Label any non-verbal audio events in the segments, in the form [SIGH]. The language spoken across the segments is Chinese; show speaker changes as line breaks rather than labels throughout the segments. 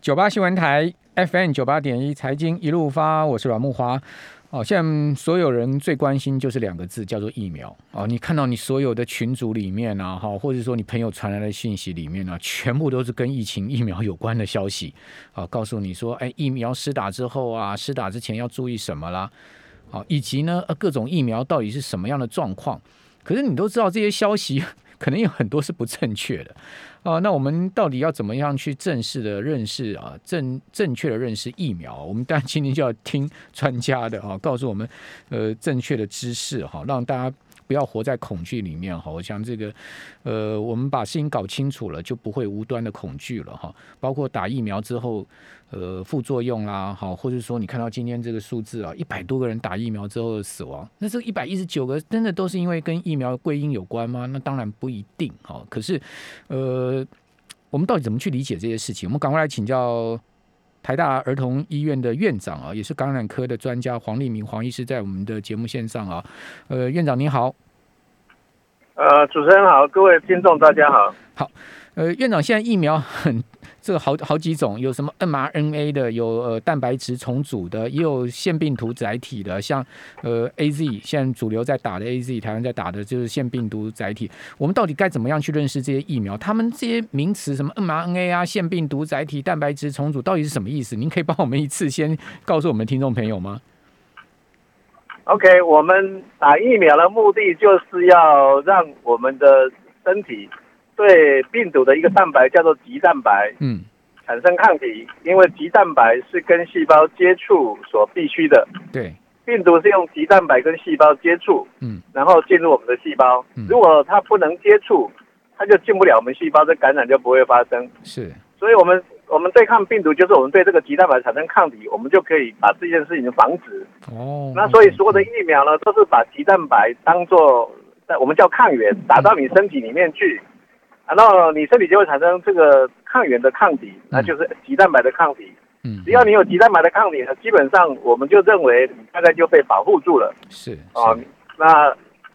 九八新闻台 FM 九八点一财经一路发，我是阮木华。哦，现在所有人最关心就是两个字，叫做疫苗。哦，你看到你所有的群组里面啊，哈，或者说你朋友传来的信息里面呢，全部都是跟疫情疫苗有关的消息。啊，告诉你说，哎，疫苗施打之后啊，施打之前要注意什么啦？好，以及呢，各种疫苗到底是什么样的状况？可是你都知道这些消息。可能有很多是不正确的啊，那我们到底要怎么样去正式的认识啊，正正确的认识疫苗？我们当然今天就要听专家的啊，告诉我们呃正确的知识哈，让大家。不要活在恐惧里面哈！我想这个，呃，我们把事情搞清楚了，就不会无端的恐惧了哈。包括打疫苗之后，呃，副作用啦，好，或者说你看到今天这个数字啊，一百多个人打疫苗之后的死亡，那这一百一十九个真的都是因为跟疫苗归因有关吗？那当然不一定哈。可是，呃，我们到底怎么去理解这些事情？我们赶快来请教台大儿童医院的院长啊，也是感染科的专家黄立明黄医师，在我们的节目线上啊。呃，院长您好。
呃，主持人好，各位听众大家好。
好，呃，院长，现在疫苗很这个好好几种，有什么 mRNA 的，有呃蛋白质重组的，也有腺病毒载体的，像呃 AZ，现在主流在打的 AZ，台湾在打的就是腺病毒载体。我们到底该怎么样去认识这些疫苗？他们这些名词，什么 mRNA 啊，腺病毒载体，蛋白质重组，到底是什么意思？您可以帮我们一次先告诉我们听众朋友吗
？OK，我们打疫苗的目的就是要让我们的身体对病毒的一个蛋白叫做棘蛋白，嗯，产生抗体。因为棘蛋白是跟细胞接触所必须的。
对，
病毒是用棘蛋白跟细胞接触，嗯，然后进入我们的细胞。如果它不能接触，它就进不了我们细胞，这感染就不会发生。
是，
所以我们。我们对抗病毒，就是我们对这个棘蛋白产生抗体，我们就可以把这件事情防止。哦，那所以所有的疫苗呢，都是把棘蛋白当做在我们叫抗原打到你身体里面去，然后你身体就会产生这个抗原的抗体，那就是棘蛋白的抗体。嗯，只要你有棘蛋白的抗体呢，基本上我们就认为你大概就被保护住了。
是
啊，那。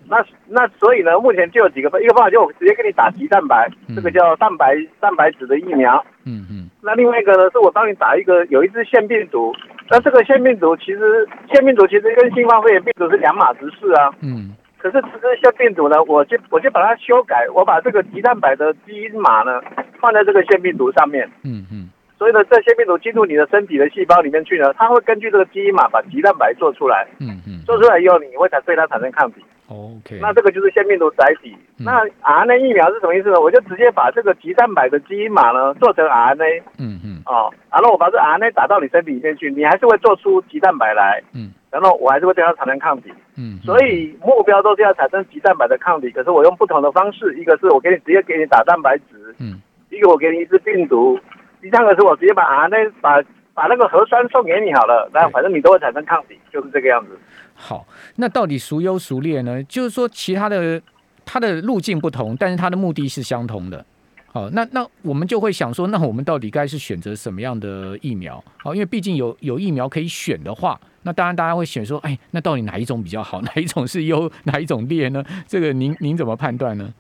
那那所以呢，目前就有几个方，一个方法就直接给你打鸡蛋白，这个叫蛋白蛋白质的疫苗。嗯嗯。那另外一个呢，是我帮你打一个有一支腺病毒。那这个腺病毒其实腺病毒其实跟新冠肺炎病毒是两码子事啊。嗯。可是这支腺病毒呢，我就我就把它修改，我把这个鸡蛋白的基因码呢放在这个腺病毒上面。嗯嗯。所以呢，这腺病毒进入你的身体的细胞里面去呢，它会根据这个基因码把鸡蛋白做出来。嗯嗯。做出来以后，你会产对它产生抗体。
OK，
那这个就是腺病毒载体。那 RNA 疫苗是什么意思呢？我就直接把这个棘蛋白的基因码呢做成 RNA。嗯嗯。哦，然后我把这 RNA 打到你身体里面去，你还是会做出棘蛋白来。嗯。然后我还是会对它产生抗体。嗯。所以目标都是要产生极蛋白的抗体，可是我用不同的方式，一个是我给你直接给你打蛋白质。嗯。一个我给你一支病毒，第三个是我直接把啊那把把那个核酸送给你好了，那反正你都会产生抗体，就是这个样子。
好，那到底孰优孰劣呢？就是说，其他的它的路径不同，但是它的目的是相同的。好，那那我们就会想说，那我们到底该是选择什么样的疫苗？好，因为毕竟有有疫苗可以选的话，那当然大家会选说，哎，那到底哪一种比较好？[LAUGHS] 哪一种是优？哪一种劣呢？这个您您怎么判断呢？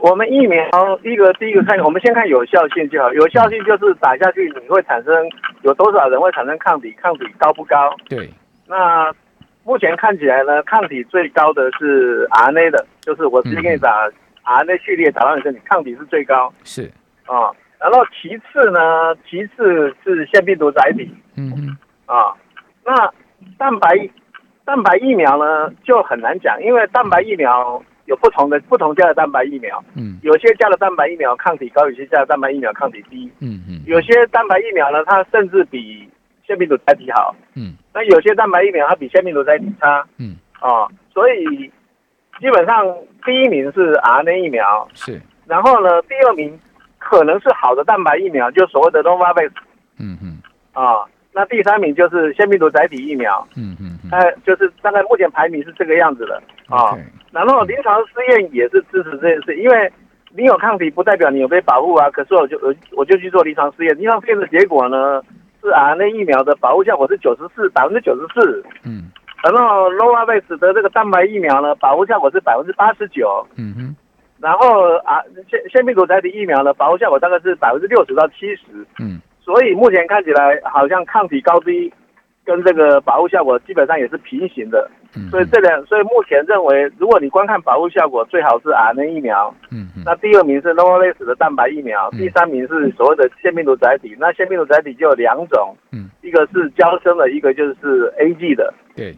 我们疫苗第一个第一个看，我们先看有效性就好。有效性就是打下去你会产生有多少人会产生抗体，抗体高不高？
对。
那目前看起来呢，抗体最高的是 RNA 的，就是我直接给你打 RNA 序列打到你身体，抗体是最高。
是
啊，然后其次呢，其次是腺病毒载体。嗯嗯。啊，那蛋白蛋白疫苗呢就很难讲，因为蛋白疫苗有不同的不同家的蛋白疫苗。嗯。有些家的蛋白疫苗抗体高，有些家的蛋白疫苗抗体低。嗯嗯。有些蛋白疫苗呢，它甚至比腺病毒载体好。嗯。那有些蛋白疫苗它比腺病毒载体差，嗯，啊，所以基本上第一名是 RNA 疫苗，
是，
然后呢，第二名可能是好的蛋白疫苗，就所谓的 Novavax，嗯嗯，啊，那第三名就是腺病毒载体疫苗，嗯嗯，哎，就是大概目前排名是这个样子的，啊，然后临床试验也是支持这件事，因为你有抗体不代表你有被保护啊，可是我就我我就去做临床试验，临床试验的结果呢？是 RNA 疫苗的保护效果是九十四，百分之九十四。嗯，然后 Novavax 的这个蛋白疫苗呢，保护效果是百分之八十九。嗯哼，然后啊，腺腺病毒载体疫苗呢，保护效果大概是百分之六十到七十。嗯。所以目前看起来好像抗体高低跟这个保护效果基本上也是平行的。嗯。所以这两，所以目前认为，如果你观看保护效果，最好是 RNA 疫苗。嗯。那第二名是 Novavax 的蛋白疫苗，第三名是所谓的腺病毒载体。那腺病毒载体就有两种。嗯。一个是胶生的，一个就是 AG 的。
对。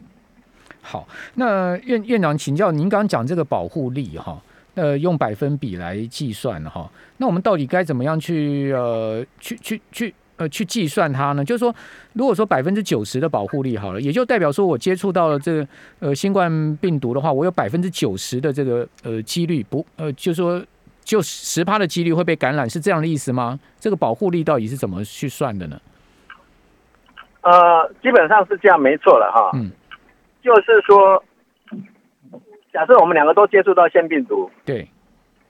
好，那院院长请教您刚刚讲这个保护力哈，呃，用百分比来计算哈，那我们到底该怎么样去呃去去去呃去计算它呢？就是说，如果说百分之九十的保护力好了，也就代表说我接触到了这个呃新冠病毒的话，我有百分之九十的这个呃几率不呃，就说就十趴的几率会被感染，是这样的意思吗？这个保护力到底是怎么去算的呢？
呃，基本上是这样，没错了哈。嗯。就是说，假设我们两个都接触到腺病毒，
对，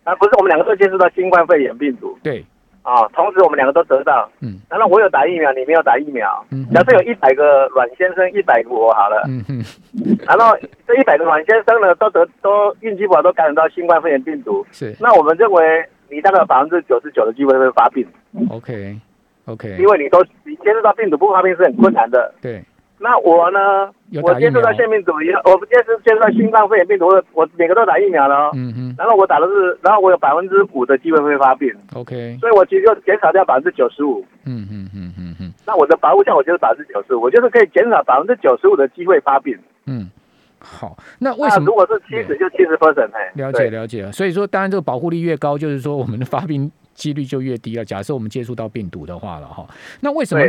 啊，不是我们两个都接触到新冠肺炎病毒，
对，
啊，同时我们两个都得到，嗯，然后我有打疫苗，你没有打疫苗，嗯，假设有一百个阮先生，一百个我好了，嗯哼，然后这一百个阮先生呢，都得都运气不好，都感染到新冠肺炎病毒，
是，
那我们认为你大概有百分之九十九的机会会发病
，OK，OK，
因为你都你接触到病毒不发病是很困难的，
对。
那我呢？我接触到腺病毒，以后，我不接触接触到新冠肺炎病毒，我每个都打疫苗了。嗯嗯。然后我打的是，然后我有百分之五的机会会发病。
OK。
所以我其实就减少掉百分之九十五。嗯嗯嗯嗯嗯。那我的保护效果就是百分之九十五，我就是可以减少百分之九十五的机会发病。
嗯。好，那为什么？
如果是七十，就七十 percent 哎。
了解了解。所以说，当然这个保护力越高，就是说我们的发病。几率就越低了。假设我们接触到病毒的话了哈，那为什么？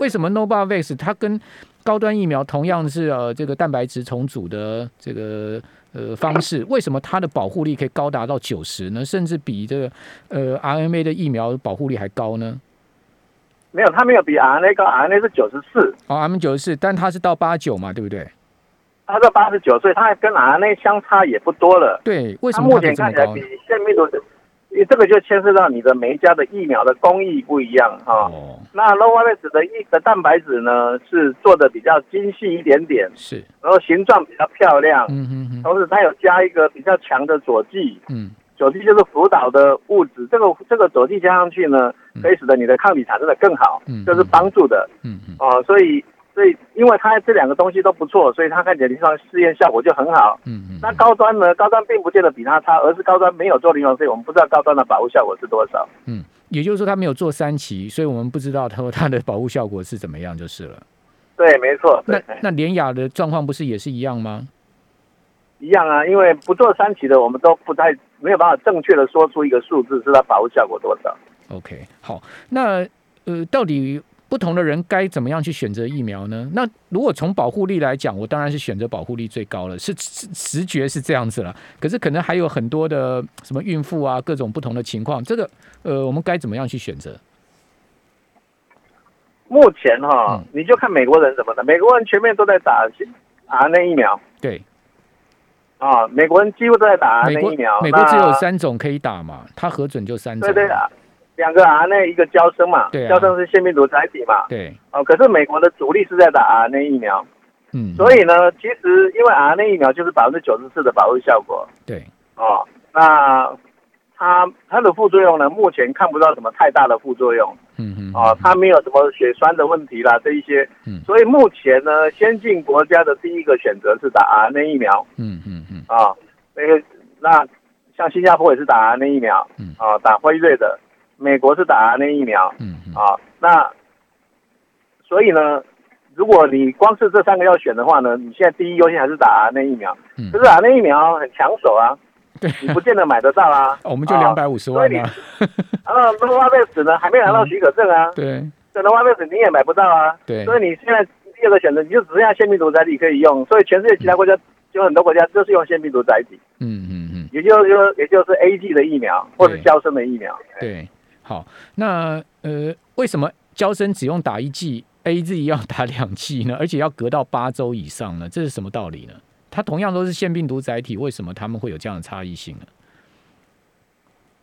为什么 Novavax 它跟高端疫苗同样是呃这个蛋白质重组的这个呃方式，为什么它的保护力可以高达到九十呢？甚至比这个呃 RNA 的疫苗保护力还高呢？
没有，它没有比 RNA 高，RNA 是九十四。
哦，M 九十四，但它是到八九嘛，对不对？
它是八十九，岁，他跟 RNA 相差也不多了。
对，为什么目
前看起来比现病毒？因为这个就牵涉到你的每一家的疫苗的工艺不一样哈。哦。那 Novavax 的一的蛋白质呢，是做的比较精细一点点。
是。
然后形状比较漂亮。嗯嗯嗯。同时它有加一个比较强的佐剂。嗯。佐剂就是辅导的物质，这个这个佐剂加上去呢，可以使得你的抗体产生的更好。嗯。这是帮助的。嗯嗯。哦，所以。所以，因为它这两个东西都不错，所以它看起来临床试验效果就很好。嗯嗯。那高端呢？高端并不见得比它差，而是高端没有做临床试验，我们不知道高端的保护效果是多少。
嗯，也就是说它没有做三期，所以我们不知道它它的保护效果是怎么样，就是了。
对，没错。
那那联雅的状况不是也是一样吗？
一样啊，因为不做三期的，我们都不太没有办法正确的说出一个数字，是它保护效果多少。
OK，好，那呃，到底？不同的人该怎么样去选择疫苗呢？那如果从保护力来讲，我当然是选择保护力最高了，是直觉是这样子了。可是可能还有很多的什么孕妇啊，各种不同的情况，这个呃，我们该怎么样去选择？
目前哈，你就看美国人怎么的，美国人全面都在打 RNA 疫苗。
对，
啊，美国人几乎都在打 RNA 疫苗。
美国只有三种可以打嘛，他核准就三种。
对对啊。两个 RNA 一个胶生嘛，胶生是腺病毒载体嘛，
对，
哦，可是美国的主力是在打 RNA 疫苗，嗯，所以呢，其实因为 RNA 疫苗就是百分之九十四的保护效果，
对，
哦，那它它的副作用呢，目前看不到什么太大的副作用，嗯嗯，哦，它没有什么血栓的问题啦，这一些，嗯，所以目前呢，先进国家的第一个选择是打 RNA 疫苗，嗯嗯嗯，啊，那个那像新加坡也是打 RNA 疫苗，嗯，啊，打辉瑞的。美国是打 RNA 疫苗，嗯啊，那所以呢，如果你光是这三个要选的话呢，你现在第一优先还是打 RNA 疫苗，嗯，可是 RNA 疫苗很抢手啊，
对，
你不见得买得到啊，[LAUGHS]
我们就两百五十万啊，[LAUGHS]
啊，那诺瓦贝斯呢还没拿到许可证啊，
对，
这诺瓦贝斯你也买不到啊，
对，
所以你现在第二个选择你就只剩下腺病毒载体可以用，所以全世界其他国家就很多国家都是用腺病毒载体，嗯嗯嗯，也就是说也就是 A G 的疫苗或者胶生的疫苗，
对。好，那呃，为什么胶生只用打一剂，A Z 要打两剂呢？而且要隔到八周以上呢？这是什么道理呢？它同样都是腺病毒载体，为什么他们会有这样的差异性呢？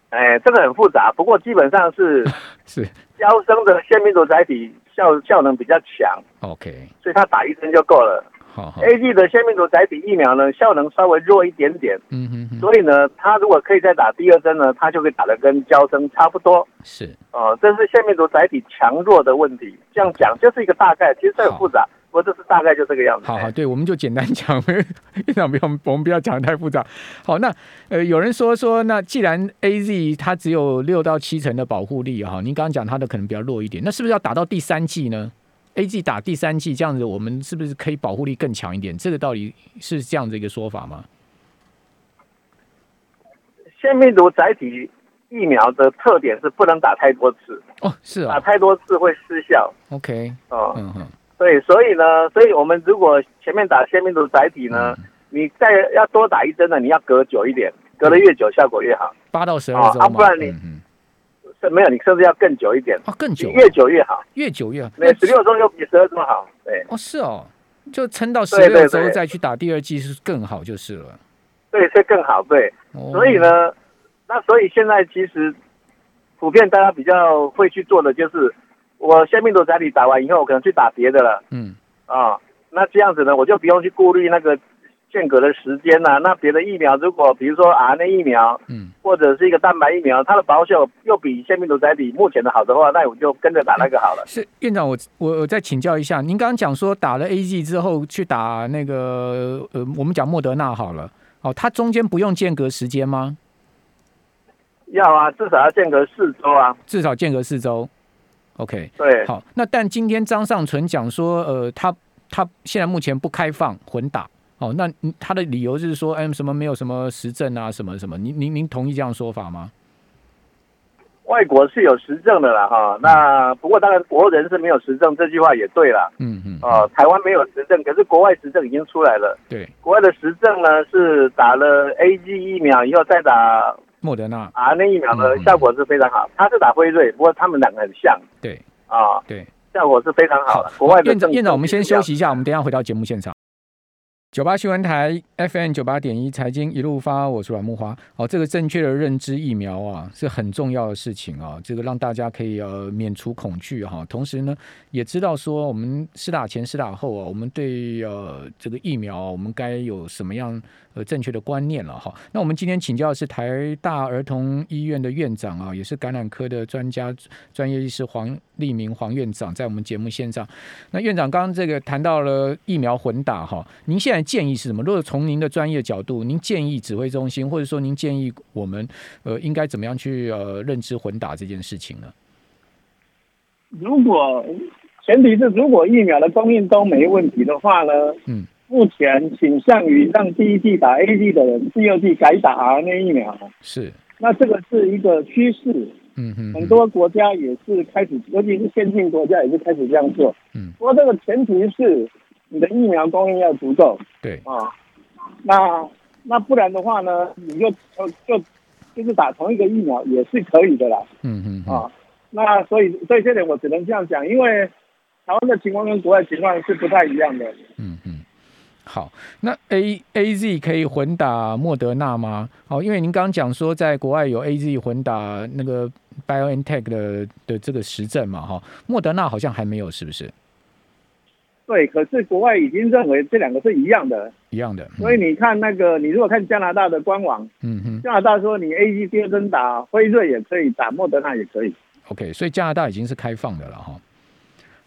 哎，这个很复杂，不过基本上是 [LAUGHS]
是
胶生的腺病毒载体效效能比较强。
OK，
所以它打一针就够了。
好
，A G 的腺病毒载体疫苗呢，效能稍微弱一点点。嗯哼。所以呢，它如果可以再打第二针呢，它就可以打的跟胶针差不多。
是。
哦，这是腺病毒载体强弱的问题。这样讲就是一个大概，其实很复杂。不过这是大概就这个样子。
好好，对，我们就简单讲，[LAUGHS] 院长不用，我们不要讲的太复杂。好，那呃，有人说说，那既然 A Z 它只有六到七成的保护力哈，您刚刚讲它的可能比较弱一点，那是不是要打到第三剂呢？A Z 打第三剂这样子，我们是不是可以保护力更强一点？这个道理是这样的一个说法吗？
腺病毒载体疫苗的特点是不能打太多次
哦，是啊，
打太多次会失效。
OK，
哦，嗯嗯。对，所以呢，所以我们如果前面打腺病毒载体呢，你再要多打一针呢，你要隔久一点，隔得越久效果越好，
八到十二周啊，
不然你是没有，你甚至要更久一点。
啊，更久，
越久越好，
越久越好，
那十六周又比十二周好，对，
哦是哦，就撑到十六周再去打第二剂是更好就是了，
对，是更好，对，所以呢，那所以现在其实普遍大家比较会去做的就是。我先病毒载体打完以后，我可能去打别的了。嗯。啊，那这样子呢，我就不用去顾虑那个间隔的时间啊。那别的疫苗，如果比如说 RNA 疫苗，嗯，或者是一个蛋白疫苗，它的保效又比腺病毒载体目前的好的话，那我就跟着打那个好了。
是院长，我我我再请教一下，您刚刚讲说打了 A G 之后去打那个呃，我们讲莫德纳好了，哦，它中间不用间隔时间吗？
要啊，至少要间隔四周啊，
至少间隔四周。OK，
对，
好，那但今天张尚存讲说，呃，他他现在目前不开放混打，哦，那他的理由就是说，哎，什么没有什么实证啊，什么什么，您您您同意这样说法吗？
外国是有实证的啦，哈，那不过当然国人是没有实证，这句话也对了，嗯嗯，哦，台湾没有实证，可是国外实证已经出来了，
对，
国外的实证呢是打了 A G 疫苗以后再打。
莫德纳
啊，那疫苗的效果是非常好。他是打辉瑞，不过他们两个很像。
对
啊，
对，
效果是非常好的。国外的
院长，院长，我们先休息一下，我们等下回到节目现场。九八新闻台 FM 九八点一财经一路发，我是阮木华。哦，这个正确的认知疫苗啊，是很重要的事情啊。这个让大家可以呃免除恐惧哈，同时呢，也知道说我们施打前、施打后啊，我们对呃这个疫苗，我们该有什么样。呃，正确的观念了哈。那我们今天请教的是台大儿童医院的院长啊，也是感染科的专家、专业医师黄立明黄院长，在我们节目线上。那院长刚刚这个谈到了疫苗混打哈，您现在建议是什么？如果从您的专业角度，您建议指挥中心，或者说您建议我们呃，应该怎么样去呃认知混打这件事情呢？
如果前提是如果疫苗的供应都没问题的话呢？嗯。目前倾向于让第一季打 A D 的人，第二季改打 R N 疫苗。
是，
那这个是一个趋势。嗯嗯，很多国家也是开始，尤其是先进国家也是开始这样做。嗯，不过这个前提是你的疫苗供应要足够。
对
啊，那那不然的话呢，你就就就就是打同一个疫苗也是可以的啦。嗯嗯啊，那所以所以这点我只能这样讲，因为台湾的情况跟国外情况是不太一样的。嗯嗯。
好，那 A A Z 可以混打莫德纳吗？好，因为您刚刚讲说，在国外有 A Z 混打那个 BioNTech 的的这个实证嘛，哈，莫德纳好像还没有，是不是？
对，可是国外已经认为这两个是一样的，
一样的。
所以你看那个，你如果看加拿大的官网，嗯哼，加拿大说你 A Z 第二针打辉瑞也可以，打莫德纳也可以。
OK，所以加拿大已经是开放的了，哈。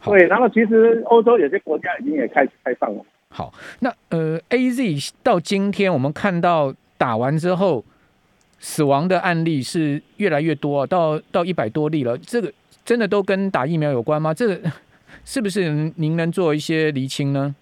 对，然后其实欧洲有些国家已经也开始开放了。
好，那呃，A Z 到今天我们看到打完之后死亡的案例是越来越多，到到一百多例了。这个真的都跟打疫苗有关吗？这个是不是您能做一些厘清呢？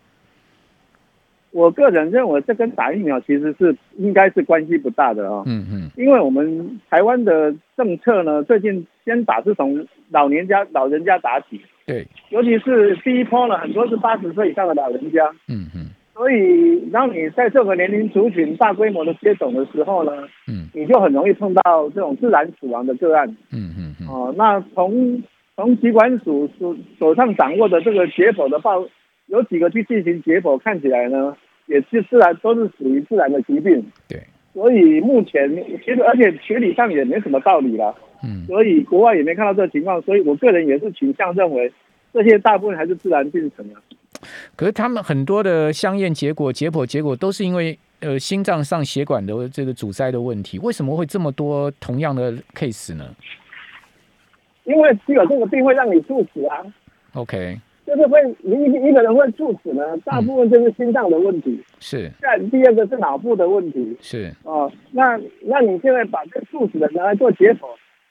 我个人认为，这跟打疫苗其实是应该是关系不大的啊。嗯嗯，因为我们台湾的政策呢，最近先打是从老年家老人家打起。
对，
尤其是第一波呢，很多是八十岁以上的老人家。嗯嗯。所以，当你在这个年龄族群大规模的接种的时候呢，嗯，你就很容易碰到这种自然死亡的个案。嗯嗯嗯。哦，那从从疾管署手手上掌握的这个解剖的报，有几个去进行解剖，看起来呢，也是自然都是属于自然的疾病。
对。
所以目前其实，而且学理上也没什么道理了。嗯，所以国外也没看到这个情况，所以我个人也是倾向认为，这些大部分还是自然病成的。
可是他们很多的相验结果、解剖结果都是因为呃心脏上血管的这个阻塞的问题，为什么会这么多同样的 case 呢？
因为只有这个病会让你猝死啊。
OK。
就是会一一个人会猝死呢，大部分就是心脏的问题。
是。
再第二个是脑部的问题。
是。
哦，那那你现在把这猝死的拿来做解剖，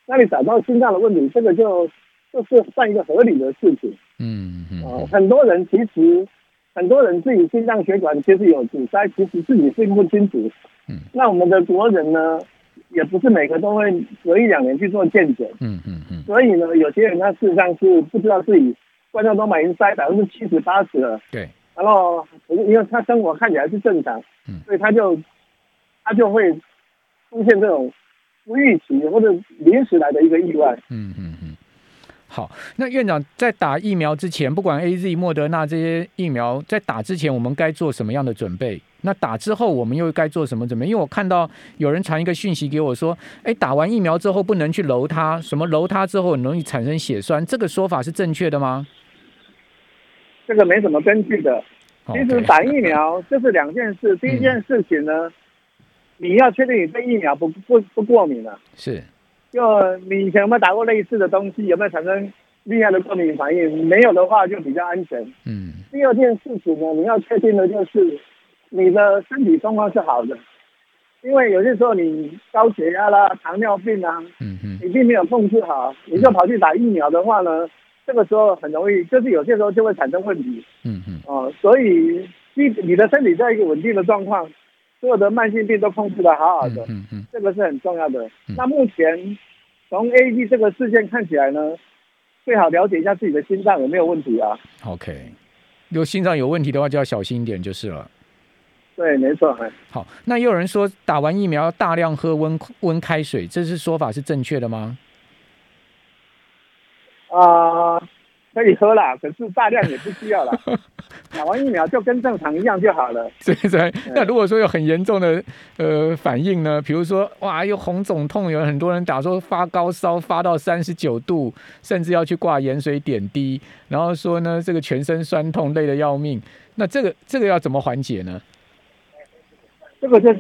那你找到心脏的问题，这个就就是算一个合理的事情。嗯嗯。哦，很多人其实很多人自己心脏血管其实有阻塞，其实自己并不清楚。嗯。那我们的国人呢，也不是每个都会隔一两年去做健检。嗯嗯嗯。所以呢，有些人他事实上是不知道自己。冠状动脉已经塞百分之七十八十了，
对，
然后因为他生活看起来是正常，嗯，所以他就他就会出现这种不预期或者临时来的一个意外，嗯嗯
嗯。好，那院长在打疫苗之前，不管 A Z、莫德纳这些疫苗，在打之前我们该做什么样的准备？那打之后我们又该做什么准备？因为我看到有人传一个讯息给我说，哎，打完疫苗之后不能去揉它，什么揉它之后很容易产生血栓，这个说法是正确的吗？
这个没什么根据的，其实打疫苗这是两件事。第一件事情呢，你要确定你对疫苗不不不过敏了。
是，
就你以前有没有打过类似的东西，有没有产生厉害的过敏反应？没有的话就比较安全。嗯。第二件事情呢，你要确定的就是你的身体状况是好的，因为有些时候你高血压啦、糖尿病啊，嗯嗯，你并没有控制好，你就跑去打疫苗的话呢？这个时候很容易，就是有些时候就会产生问题。嗯嗯。哦，所以你你的身体在一个稳定的状况，所有的慢性病都控制的好好的。嗯嗯。这个是很重要的。那目前从 A D 这个事件看起来呢，最好了解一下自己的心脏有没有问题啊。
OK，如果心脏有问题的话，就要小心一点就是了。
对，没错。
好，那也有人说打完疫苗要大量喝温温开水，这是说法是正确的吗？
啊，可以喝啦，可是大量也不需要了。[LAUGHS] 打完疫苗就跟正常一样就好了。
对对。那如果说有很严重的呃反应呢？比如说哇，又红肿痛，有很多人打说发高烧，发到三十九度，甚至要去挂盐水点滴，然后说呢这个全身酸痛，累得要命。那这个这个要怎么缓解呢？
这个就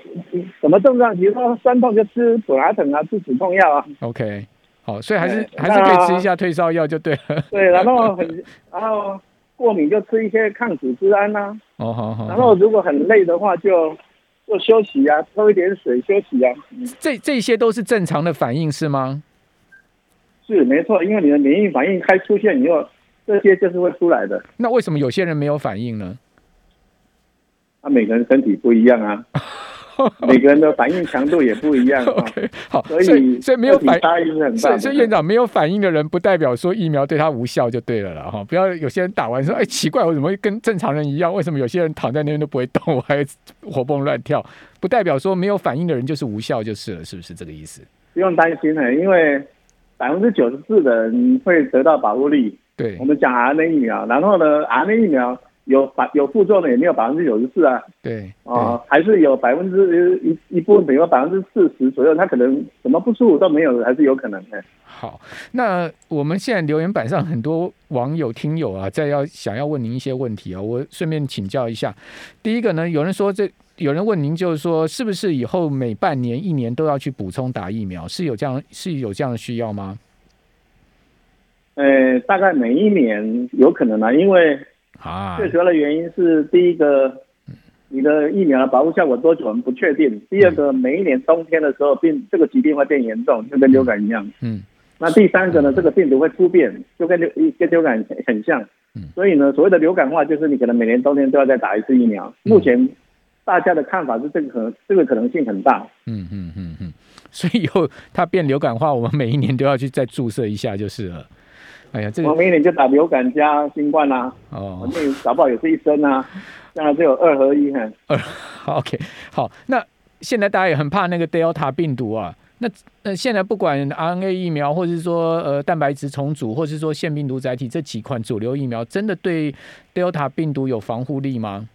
什么症状？比如说酸痛就吃普拉疼啊，吃止痛药啊。
OK。哦，所以还是还是可以吃一下退烧药就对了。[LAUGHS]
对，然后很然后过敏就吃一些抗组织胺呐。哦，好好。然后如果很累的话，就就休息啊，喝一点水休息啊。
这这些都是正常的反应是吗？
是没错，因为你的免疫反应开出现以后，这些就是会出来的。
那为什么有些人没有反应呢？
啊，每个人身体不一样啊。[LAUGHS] [LAUGHS] 每个人的反应强度也不一样。[LAUGHS]
OK，好，
所以
所以没有反
应，
所以所以院长没有反应的人，不代表说疫苗对他无效就对了了哈。不要有些人打完说，哎，奇怪，我怎么会跟正常人一样？为什么有些人躺在那边都不会动，我还活蹦乱跳？不代表说没有反应的人就是无效就是了，是不是这个意思？
不用担心呢，因为百分之九十四的人会得到保护力。
对，
我们讲 RNA 疫苗，然后呢，RNA 疫苗。有百有副作用也没有百分之九十四啊，
对
啊，还是有百分之一一部分，比如百分之四十左右，他可能什么不舒服都没有，还是有可能的。
好，那我们现在留言板上很多网友听友啊，在要想要问您一些问题啊，我顺便请教一下。第一个呢，有人说这有人问您，就是说是不是以后每半年、一年都要去补充打疫苗？是有这样是有这样的需要吗？
呃，大概每一年有可能啊，因为。啊，最主要的原因是第一个，你的疫苗的保护效果多久我们不确定。第二个，每一年冬天的时候病这个疾病会变严重，就跟流感一样。嗯，那第三个呢，这个病毒会突变，就跟流跟流感很像。嗯，所以呢，所谓的流感化就是你可能每年冬天都要再打一次疫苗。目前大家的看法是这个可能这个可能性很大。嗯
嗯嗯嗯，所以以后它变流感化，我们每一年都要去再注射一下就是了。哎呀，这个
我明年就打流感加新冠啦。哦，那搞不好也是一针啊，将来就有二合一哈。二，[LAUGHS]
OK，好。那现在大家也很怕那个 Delta 病毒啊。那那现在不管 RNA 疫苗，或者是说呃蛋白质重组，或者是说腺病毒载体这几款主流疫苗，真的对 Delta 病毒有防护力吗？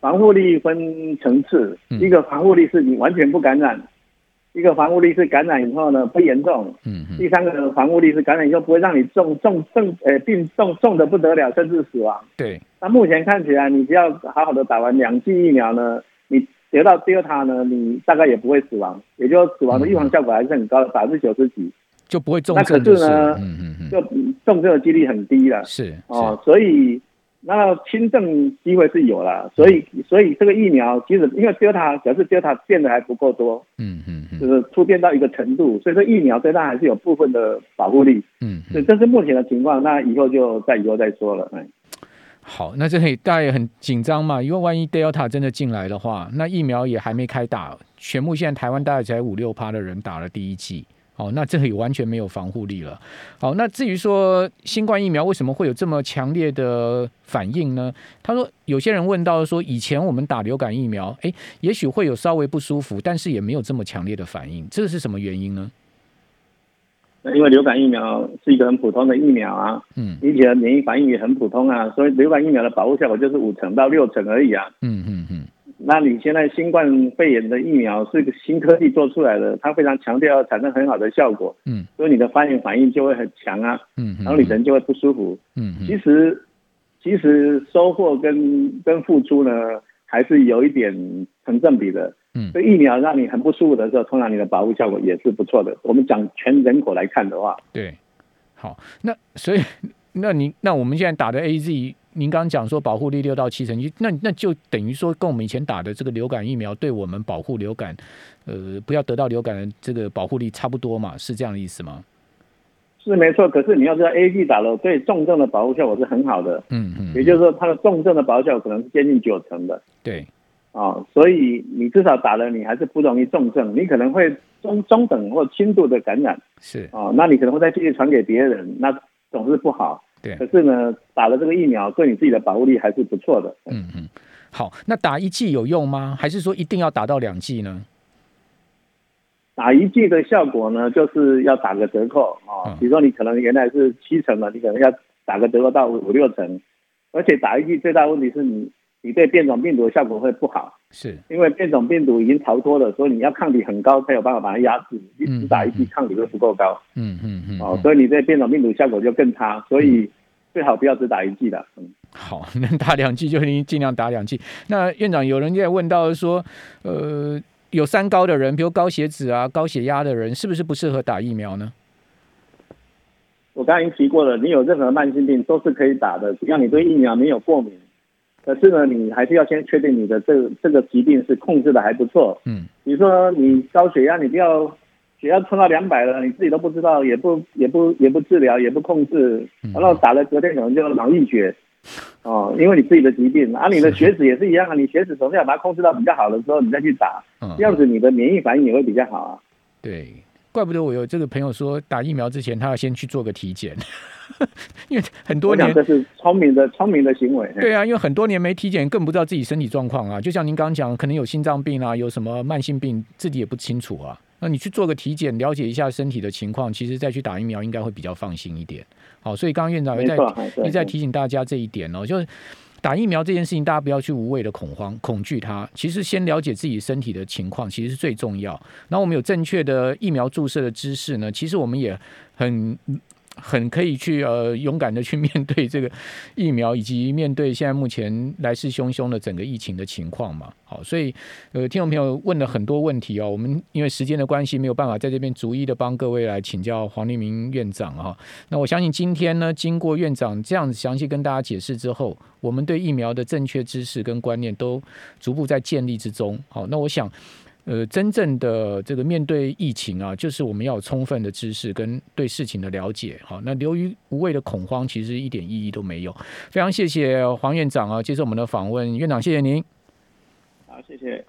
防护力分层次，一个防护力是你完全不感染。一个防护力是感染以后呢不严重，嗯，第三个防护力是感染以后不会让你重重重呃病重重的不得了，甚至死亡。
对，
那目前看起来，你只要好好的打完两剂疫苗呢，你得到第二塔呢，你大概也不会死亡，也就死亡的预防效果还是很高的，百分之九十几，
就不会重
症。那可是呢，嗯嗯嗯，就重症的几率很低了。
是
哦，所以。那轻症机会是有了，所以所以这个疫苗其实因为 Delta 表示 Delta 变得还不够多，嗯嗯，就是突变到一个程度，所以说疫苗对它还是有部分的保护力，嗯，所以这是目前的情况，那以后就再以后再说了，哎，
好，那这里大家也很紧张嘛，因为万一 Delta 真的进来的话，那疫苗也还没开打，全部现在台湾大概才五六趴的人打了第一剂。哦，那这里完全没有防护力了。好，那至于说新冠疫苗为什么会有这么强烈的反应呢？他说，有些人问到说，以前我们打流感疫苗，哎，也许会有稍微不舒服，但是也没有这么强烈的反应，这是什么原因呢？
那因为流感疫苗是一个很普通的疫苗啊，嗯，引起的免疫反应也很普通啊，所以流感疫苗的保护效果就是五成到六成而已啊。嗯嗯嗯。那你现在新冠肺炎的疫苗是一个新科技做出来的，它非常强调要产生很好的效果，嗯，所以你的发炎反应就会很强啊，嗯，然后你人就会不舒服，嗯，其实其实收获跟跟付出呢还是有一点成正比的，嗯，所以疫苗让你很不舒服的时候，通常你的保护效果也是不错的。我们讲全人口来看的话，
对，好，那所以那你那我们现在打的 A Z。您刚刚讲说保护力六到七成，那那就等于说跟我们以前打的这个流感疫苗对我们保护流感，呃，不要得到流感的这个保护力差不多嘛？是这样的意思吗？
是没错，可是你要知道，A G 打了对重症的保护效果是很好的，嗯嗯，也就是说它的重症的保护效果可能是接近九成的，
对，
啊，所以你至少打了，你还是不容易重症，你可能会中中等或轻度的感染，
是
啊，那你可能会再继续传给别人，那总是不好。
对，
可是呢，打了这个疫苗，对你自己的保护力还是不错的。嗯
嗯，好，那打一剂有用吗？还是说一定要打到两剂呢？
打一剂的效果呢，就是要打个折扣啊。比如说你可能原来是七成嘛，你可能要打个折扣到五六成。而且打一剂最大问题是你，你对变种病毒的效果会不好，
是
因为变种病毒已经逃脱了，所以你要抗体很高才有办法把它压制。一直打一剂抗体都不够高。嗯嗯嗯。哦，所以你对变种病毒效果就更差，所以。最好不要只打一剂的，嗯，
好，能打两剂就尽尽量打两剂。那院长有人在问到说，呃，有三高的人，比如高血脂啊、高血压的人，是不是不适合打疫苗呢？
我刚才已经提过了，你有任何慢性病都是可以打的，只要你对疫苗没有过敏。可是呢，你还是要先确定你的这这个疾病是控制的还不错。嗯，比如说你高血压，你不要。血压冲到两百了，你自己都不知道，也不也不也不治疗，也不控制，然后打了隔天可能就脑溢血，哦，因为你自己的疾病，而你的血脂也是一样啊，你血脂总是要把它控制到比较好的时候，你再去打，这样子你的免疫反应也会比较好啊。
对，怪不得我有这个朋友说，打疫苗之前他要先去做个体检，[LAUGHS] 因为很多年
这是聪明的聪明的行为。
对啊，因为很多年没体检，更不知道自己身体状况啊。就像您刚刚讲，可能有心脏病啊，有什么慢性病，自己也不清楚啊。那你去做个体检，了解一下身体的情况，其实再去打疫苗应该会比较放心一点。好，所以刚刚院长也在一再提醒大家这一点哦，就是打疫苗这件事情，大家不要去无谓的恐慌、恐惧它。其实先了解自己身体的情况，其实是最重要。那我们有正确的疫苗注射的知识呢，其实我们也很。很可以去呃勇敢的去面对这个疫苗，以及面对现在目前来势汹汹的整个疫情的情况嘛。好，所以呃听众朋友问了很多问题哦，我们因为时间的关系没有办法在这边逐一的帮各位来请教黄立明院长哈。那我相信今天呢，经过院长这样子详细跟大家解释之后，我们对疫苗的正确知识跟观念都逐步在建立之中。好，那我想。呃，真正的这个面对疫情啊，就是我们要有充分的知识跟对事情的了解。好，那流于无谓的恐慌，其实一点意义都没有。非常谢谢黄院长啊，接受我们的访问，院长谢谢您。
好，谢谢。